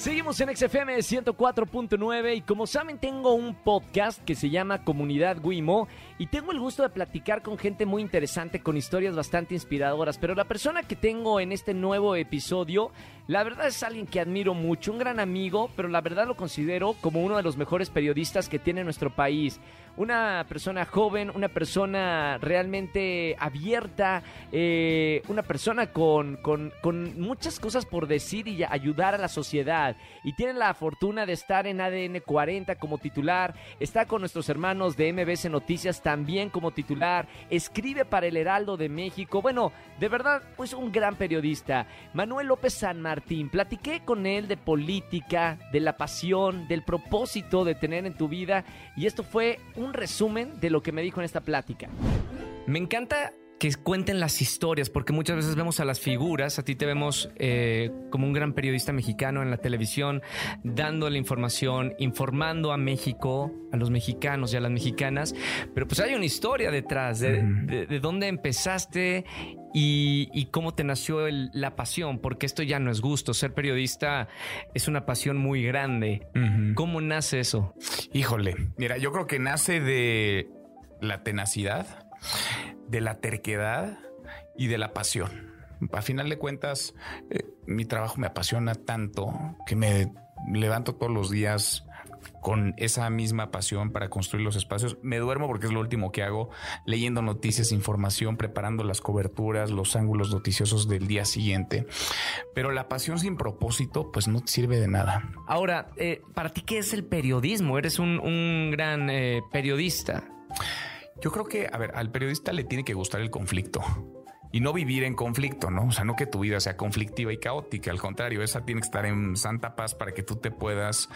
Seguimos en XFM 104.9 y como saben tengo un podcast que se llama Comunidad Wimo y tengo el gusto de platicar con gente muy interesante con historias bastante inspiradoras, pero la persona que tengo en este nuevo episodio, la verdad es alguien que admiro mucho, un gran amigo, pero la verdad lo considero como uno de los mejores periodistas que tiene nuestro país una persona joven, una persona realmente abierta, eh, una persona con, con, con, muchas cosas por decir y ayudar a la sociedad. Y tiene la fortuna de estar en ADN 40 como titular, está con nuestros hermanos de MBC Noticias también como titular, escribe para el Heraldo de México. Bueno, de verdad, pues un gran periodista. Manuel López San Martín, platiqué con él de política, de la pasión, del propósito de tener en tu vida y esto fue un resumen de lo que me dijo en esta plática. Me encanta que cuenten las historias, porque muchas veces vemos a las figuras, a ti te vemos eh, como un gran periodista mexicano en la televisión, dando la información, informando a México, a los mexicanos y a las mexicanas, pero pues hay una historia detrás de, dónde empezaste y, cómo te nació la pasión, porque esto ya no es gusto, ser periodista es una pasión muy grande. ¿Cómo nace eso? Híjole, mira, yo creo que nace de la tenacidad de la terquedad y de la pasión. A final de cuentas, eh, mi trabajo me apasiona tanto que me levanto todos los días con esa misma pasión para construir los espacios. Me duermo porque es lo último que hago, leyendo noticias, información, preparando las coberturas, los ángulos noticiosos del día siguiente. Pero la pasión sin propósito, pues no sirve de nada. Ahora, eh, ¿para ti qué es el periodismo? Eres un, gran eh, periodista. Yo creo que, a ver, al periodista le tiene que gustar el conflicto y no vivir en conflicto, ¿no? O sea, no que tu vida sea conflictiva y caótica, al contrario, esa tiene que estar en santa paz para que tú te puedas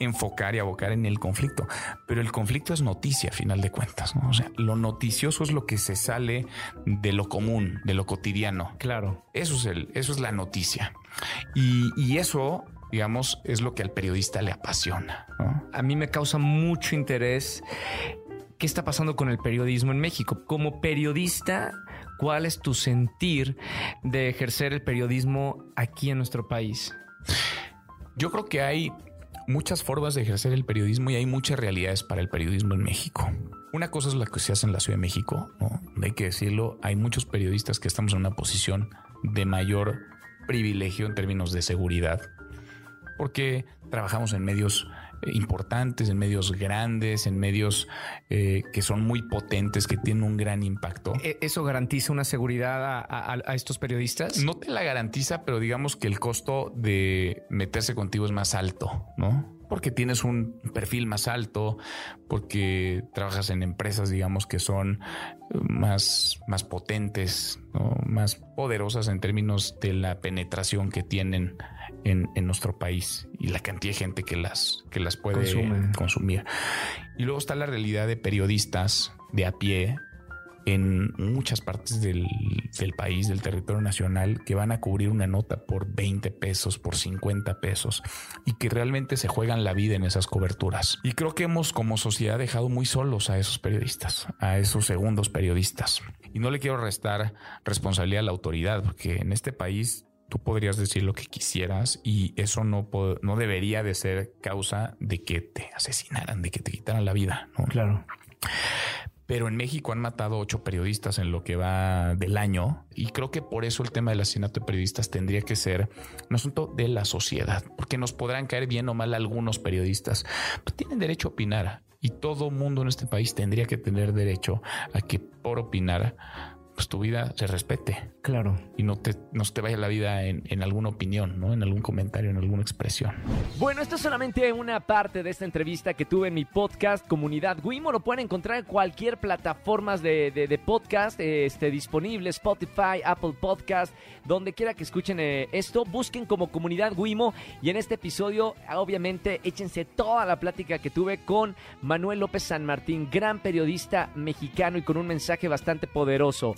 enfocar y abocar en el conflicto. Pero el conflicto es noticia, a final de cuentas, ¿no? O sea, lo noticioso es lo que se sale de lo común, de lo cotidiano. Claro. Eso es el, eso es la noticia. Y, y eso digamos, es lo que al periodista le apasiona. ¿no? A mí me causa mucho interés qué está pasando con el periodismo en México. Como periodista, ¿cuál es tu sentir de ejercer el periodismo aquí en nuestro país? Yo creo que hay muchas formas de ejercer el periodismo y hay muchas realidades para el periodismo en México. Una cosa es la que se hace en la Ciudad de México, ¿no? hay que decirlo, hay muchos periodistas que estamos en una posición de mayor privilegio en términos de seguridad, porque trabajamos en medios importantes, en medios grandes, en medios eh, que son muy potentes, que tienen un gran impacto. ¿E-, ¿Eso garantiza una seguridad a, estos periodistas? No te la garantiza, pero digamos que el costo de meterse contigo es más alto, ¿no? Porque tienes un perfil más alto, porque trabajas en empresas, digamos, que son más, más potentes, más poderosas en términos de la penetración que tienen en, nuestro país y la cantidad de gente que las, que las puede consumir. Y luego está la realidad de periodistas de a pie en muchas partes del, del, país, del territorio nacional, que van a cubrir una nota por 20 pesos, por 50 pesos, y que realmente se juegan la vida en esas coberturas. Y creo que hemos como sociedad dejado muy solos a esos periodistas, a esos segundos periodistas. Y no le quiero restar responsabilidad a la autoridad, porque en este país tú podrías decir lo que quisieras y eso no, no debería de ser causa de que te asesinaran, de que te quitaran la vida. ¿no? Claro. Pero en México han matado ocho periodistas en lo que va del año. Y creo que por eso el tema del asesinato de periodistas tendría que ser un asunto de la sociedad, porque nos podrán caer bien o mal algunos periodistas, pero tienen derecho a opinar y todo mundo en este país tendría que tener derecho a que por opinar pues tu vida se respete. Claro. Y no te, no te vaya la vida en, en, alguna opinión, ¿no? En algún comentario, en alguna expresión. Bueno, esto es solamente una parte de esta entrevista que tuve en mi podcast Comunidad Wimo. Lo pueden encontrar en cualquier plataforma de, de, podcast este, disponible, Spotify, Apple Podcast, donde quiera que escuchen eh, esto. Busquen como Comunidad Wimo y en este episodio, obviamente, échense toda la plática que tuve con Manuel López San Martín, gran periodista mexicano y con un mensaje bastante poderoso.